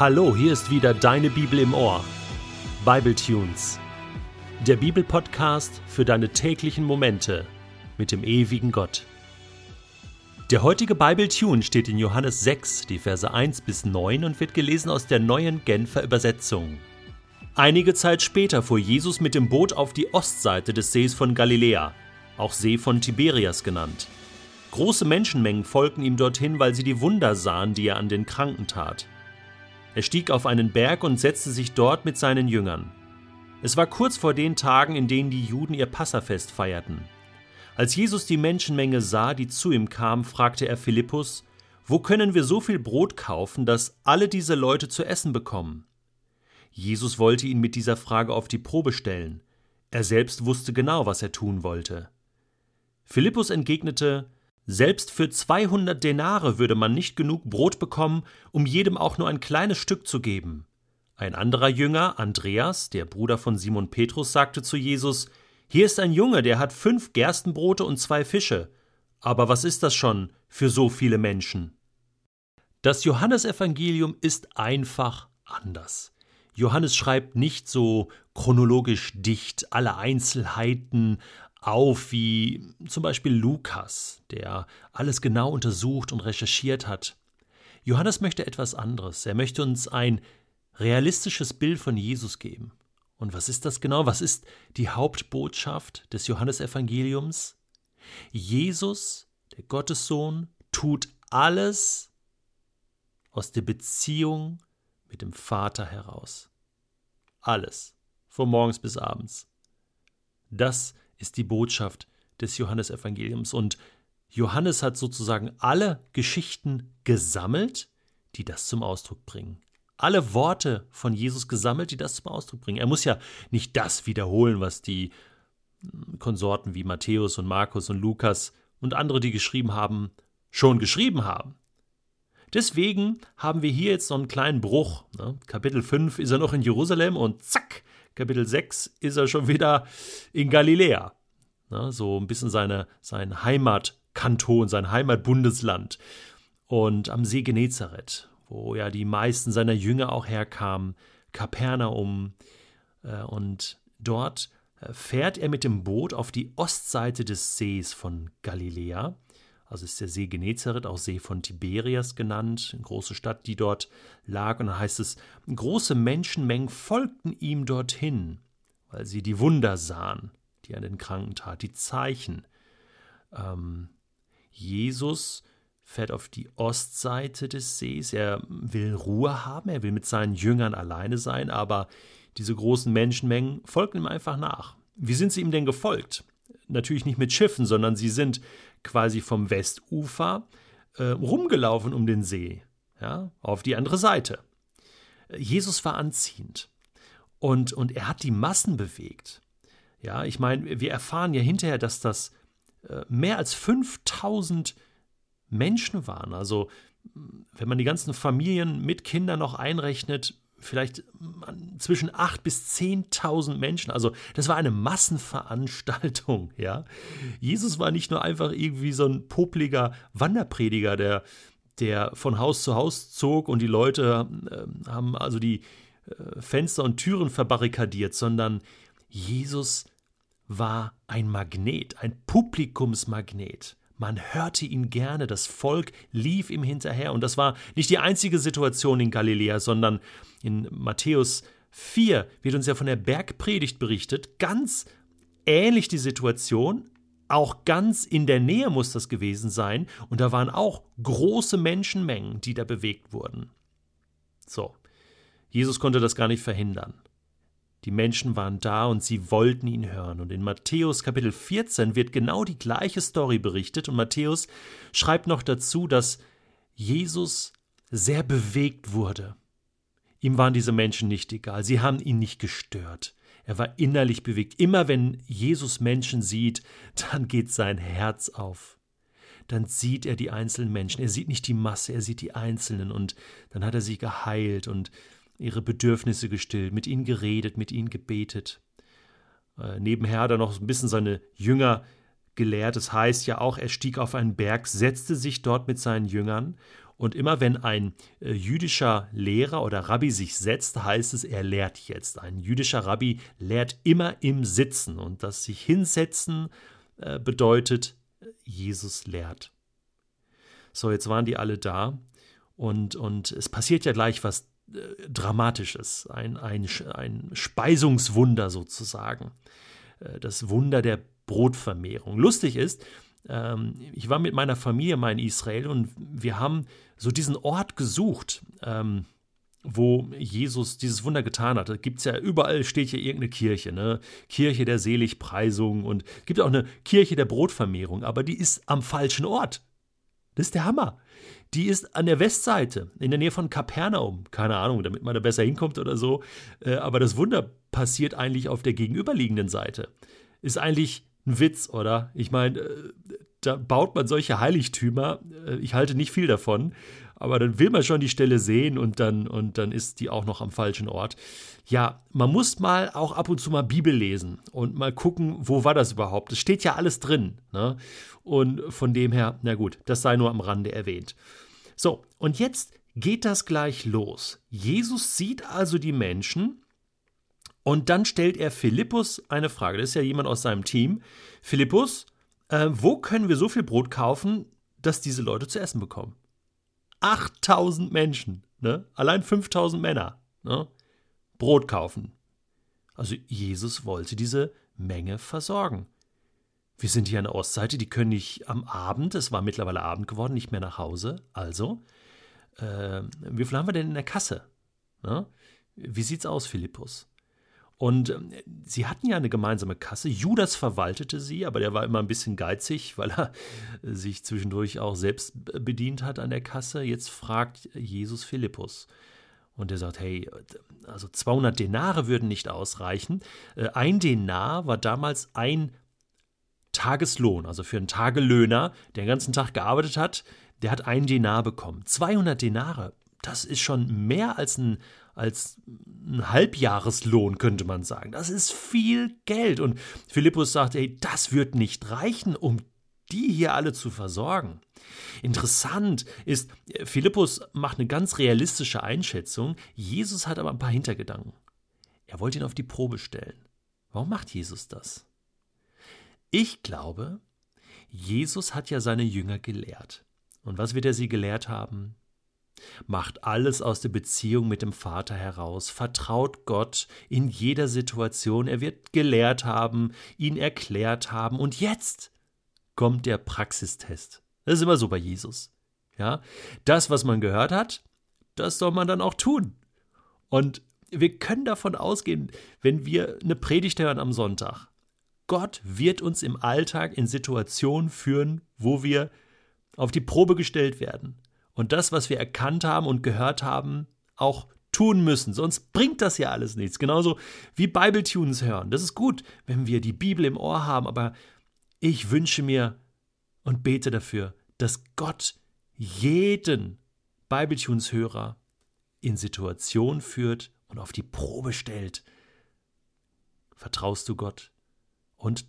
Hallo, hier ist wieder deine Bibel im Ohr. Bible Tunes. Der Bibelpodcast für deine täglichen Momente mit dem ewigen Gott. Der heutige Bible Tune steht in Johannes 6, die Verse 1 bis 9 und wird gelesen aus der neuen Genfer Übersetzung. Einige Zeit später fuhr Jesus mit dem Boot auf die Ostseite des Sees von Galiläa, auch See von Tiberias genannt. Große Menschenmengen folgten ihm dorthin, weil sie die Wunder sahen, die er an den Kranken tat. Er stieg auf einen Berg und setzte sich dort mit seinen Jüngern. Es war kurz vor den Tagen, in denen die Juden ihr Passafest feierten. Als Jesus die Menschenmenge sah, die zu ihm kam, fragte er Philippus, Wo können wir so viel Brot kaufen, dass alle diese Leute zu essen bekommen? Jesus wollte ihn mit dieser Frage auf die Probe stellen. Er selbst wusste genau, was er tun wollte. Philippus entgegnete, selbst für 200 Denare würde man nicht genug Brot bekommen, um jedem auch nur ein kleines Stück zu geben. Ein anderer Jünger, Andreas, der Bruder von Simon Petrus, sagte zu Jesus: Hier ist ein Junge, der hat fünf Gerstenbrote und zwei Fische. Aber was ist das schon für so viele Menschen? Das Johannesevangelium ist einfach anders. Johannes schreibt nicht so chronologisch dicht alle Einzelheiten auf wie zum Beispiel Lukas, der alles genau untersucht und recherchiert hat. Johannes möchte etwas anderes. Er möchte uns ein realistisches Bild von Jesus geben. Und was ist das genau? Was ist die Hauptbotschaft des Johannesevangeliums? Jesus, der Gottessohn, tut alles aus der Beziehung mit dem Vater heraus. Alles, von morgens bis abends. Das ist die Botschaft des Johannesevangeliums. Und Johannes hat sozusagen alle Geschichten gesammelt, die das zum Ausdruck bringen. Alle Worte von Jesus gesammelt, die das zum Ausdruck bringen. Er muss ja nicht das wiederholen, was die hm, Konsorten wie Matthäus und Markus und Lukas und andere, die geschrieben haben, schon geschrieben haben. Deswegen haben wir hier jetzt so einen kleinen Bruch. Ne? Kapitel 5 ist er noch in Jerusalem und zack, Kapitel 6 ist er schon wieder in Galiläa. Ne, so ein bisschen seine, sein Heimatkanton, sein Heimatbundesland. Und am See Genezareth, wo ja die meisten seiner Jünger auch herkamen, Kapernaum. Äh, und dort äh, fährt er mit dem Boot auf die Ostseite des Sees von Galiläa. Also ist der See Genezareth auch See von Tiberias genannt, eine große Stadt, die dort lag. Und dann heißt es, große Menschenmengen folgten ihm dorthin, weil sie die Wunder sahen, die er an den Kranken tat, die Zeichen. Ähm, Jesus fährt auf die Ostseite des Sees. Er will Ruhe haben, er will mit seinen Jüngern alleine sein, aber diese großen Menschenmengen folgen ihm einfach nach. Wie sind sie ihm denn gefolgt? Natürlich nicht mit Schiffen, sondern sie sind quasi vom Westufer äh, rumgelaufen um den See, ja, auf die andere Seite. Jesus war anziehend und, und er hat die Massen bewegt. Ja, ich meine, wir erfahren ja hinterher, dass das äh, mehr als 5000 Menschen waren. Also, wenn man die ganzen Familien mit Kindern noch einrechnet, vielleicht zwischen 8.000 bis 10.000 Menschen. Also das war eine Massenveranstaltung, ja. Jesus war nicht nur einfach irgendwie so ein popliger Wanderprediger, der, der von Haus zu Haus zog und die Leute äh, haben also die äh, Fenster und Türen verbarrikadiert, sondern Jesus war ein Magnet, ein Publikumsmagnet. Man hörte ihn gerne, das Volk lief ihm hinterher. Und das war nicht die einzige Situation in Galiläa, sondern in Matthäus 4 wird uns ja von der Bergpredigt berichtet. Ganz ähnlich die Situation, auch ganz in der Nähe muss das gewesen sein. Und da waren auch große Menschenmengen, die da bewegt wurden. So, Jesus konnte das gar nicht verhindern. Die Menschen waren da und sie wollten ihn hören. Und in Matthäus Kapitel 14 wird genau die gleiche Story berichtet. Und Matthäus schreibt noch dazu, dass Jesus sehr bewegt wurde. Ihm waren diese Menschen nicht egal. Sie haben ihn nicht gestört. Er war innerlich bewegt. Immer wenn Jesus Menschen sieht, dann geht sein Herz auf. Dann sieht er die einzelnen Menschen. Er sieht nicht die Masse, er sieht die Einzelnen. Und dann hat er sie geheilt und ihre Bedürfnisse gestillt, mit ihnen geredet, mit ihnen gebetet. Äh, nebenher hat er noch ein bisschen seine Jünger gelehrt. Das heißt ja auch, er stieg auf einen Berg, setzte sich dort mit seinen Jüngern Und immer wenn ein äh, jüdischer Lehrer oder Rabbi sich setzt, heißt es, er lehrt jetzt. Ein jüdischer Rabbi lehrt immer im Sitzen. Und das sich hinsetzen äh, bedeutet, Jesus lehrt. So, jetzt waren die alle da. Und, und es passiert ja gleich was Dramatisches, ein, ein, ein Speisungswunder sozusagen. Äh, das Wunder der Brotvermehrung. Lustig ist, ähm, ich war mit meiner Familie mal in Israel und wir haben so diesen Ort gesucht, ähm, wo Jesus dieses Wunder getan hat. Da gibt es ja überall steht hier irgendeine Kirche, ne? Kirche der Seligpreisung und gibt auch eine Kirche der Brotvermehrung, aber die ist am falschen Ort. Das ist der Hammer. Die ist an der Westseite, in der Nähe von Kapernaum. Keine Ahnung, damit man da besser hinkommt oder so. Äh, aber das Wunder passiert eigentlich auf der gegenüberliegenden Seite. Ist eigentlich ein Witz, oder? Ich meine, äh, da baut man solche Heiligtümer. Äh, ich halte nicht viel davon. Aber dann will man schon die Stelle sehen und dann, und dann ist die auch noch am falschen Ort. Ja, man muss mal auch ab und zu mal Bibel lesen und mal gucken, wo war das überhaupt. Es steht ja alles drin. Ne? Und von dem her, na gut, das sei nur am Rande erwähnt. So, und jetzt geht das gleich los. Jesus sieht also die Menschen und dann stellt er Philippus eine Frage. Das ist ja jemand aus seinem Team. Philippus, äh, wo können wir so viel Brot kaufen, dass diese Leute zu essen bekommen? 8000 Menschen, ne? allein 5000 Männer, ne? Brot kaufen. Also Jesus wollte diese Menge versorgen. Wir sind hier an der Ostseite, die können nicht am Abend, es war mittlerweile Abend geworden, nicht mehr nach Hause. Also, äh, wie viel haben wir denn in der Kasse? Ne? Wie sieht's aus, Philippus? Und ähm, sie hatten ja eine gemeinsame Kasse. Judas verwaltete sie, aber der war immer ein bisschen geizig, weil er sich zwischendurch auch selbst bedient hat an der Kasse. Jetzt fragt Jesus Philippus. Und er sagt, hey, also 200 Denare würden nicht ausreichen. Äh, ein Denar war damals ein Tageslohn, also für einen Tagelöhner, der den ganzen Tag gearbeitet hat, der hat einen Denar bekommen. 200 Denare, das ist schon mehr als ein als ein Halbjahreslohn, könnte man sagen. Das ist viel Geld. Und Philippus sagt, ey, das wird nicht reichen, um die hier alle zu versorgen. Interessant ist, Philippus macht eine ganz realistische Einschätzung. Jesus hat aber ein paar Hintergedanken. Er wollte ihn auf die Probe stellen. Warum macht Jesus das? Ich glaube, Jesus hat ja seine Jünger gelehrt. Und was wird er sie gelehrt haben? Macht alles aus der Beziehung mit dem Vater heraus, vertraut Gott in jeder Situation, er wird gelehrt haben, ihn erklärt haben und jetzt kommt der Praxistest. Das ist immer so bei Jesus. Ja, das, was man gehört hat, das soll man dann auch tun. Und wir können davon ausgehen, wenn wir eine Predigt hören am Sonntag. Gott wird uns im Alltag in Situationen führen, wo wir auf die Probe gestellt werden und das, was wir erkannt haben und gehört haben, auch tun müssen. Sonst bringt das ja alles nichts. Genauso wie Bibletunes hören. Das ist gut, wenn wir die Bibel im Ohr haben, aber ich wünsche mir und bete dafür, dass Gott jeden Bibletunes-Hörer in Situationen führt und auf die Probe stellt. Vertraust du Gott? Und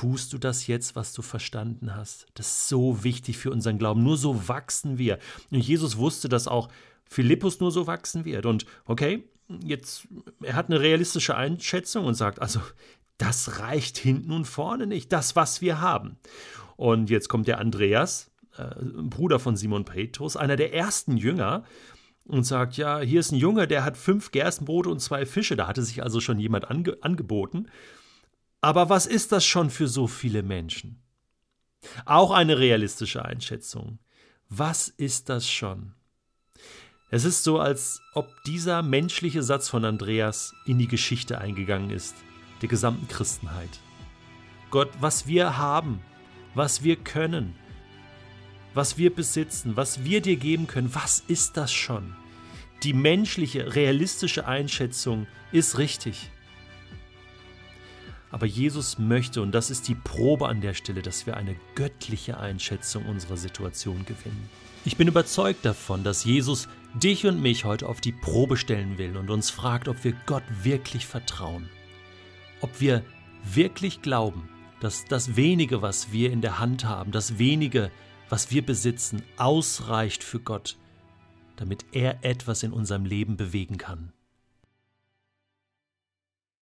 Tust du das jetzt, was du verstanden hast? Das ist so wichtig für unseren Glauben. Nur so wachsen wir. Und Jesus wusste, dass auch Philippus nur so wachsen wird. Und okay, jetzt, er hat eine realistische Einschätzung und sagt, also, das reicht hinten und vorne nicht, das, was wir haben. Und jetzt kommt der Andreas, äh, Bruder von Simon Petrus, einer der ersten Jünger, und sagt, ja, hier ist ein Junge, der hat fünf Gerstenbrote und zwei Fische. Da hatte sich also schon jemand ange angeboten. Aber was ist das schon für so viele Menschen? Auch eine realistische Einschätzung. Was ist das schon? Es ist so, als ob dieser menschliche Satz von Andreas in die Geschichte eingegangen ist, der gesamten Christenheit. Gott, was wir haben, was wir können, was wir besitzen, was wir dir geben können, was ist das schon? Die menschliche, realistische Einschätzung ist richtig. Aber Jesus möchte, und das ist die Probe an der Stelle, dass wir eine göttliche Einschätzung unserer Situation gewinnen. Ich bin überzeugt davon, dass Jesus dich und mich heute auf die Probe stellen will und uns fragt, ob wir Gott wirklich vertrauen. Ob wir wirklich glauben, dass das wenige, was wir in der Hand haben, das wenige, was wir besitzen, ausreicht für Gott, damit er etwas in unserem Leben bewegen kann.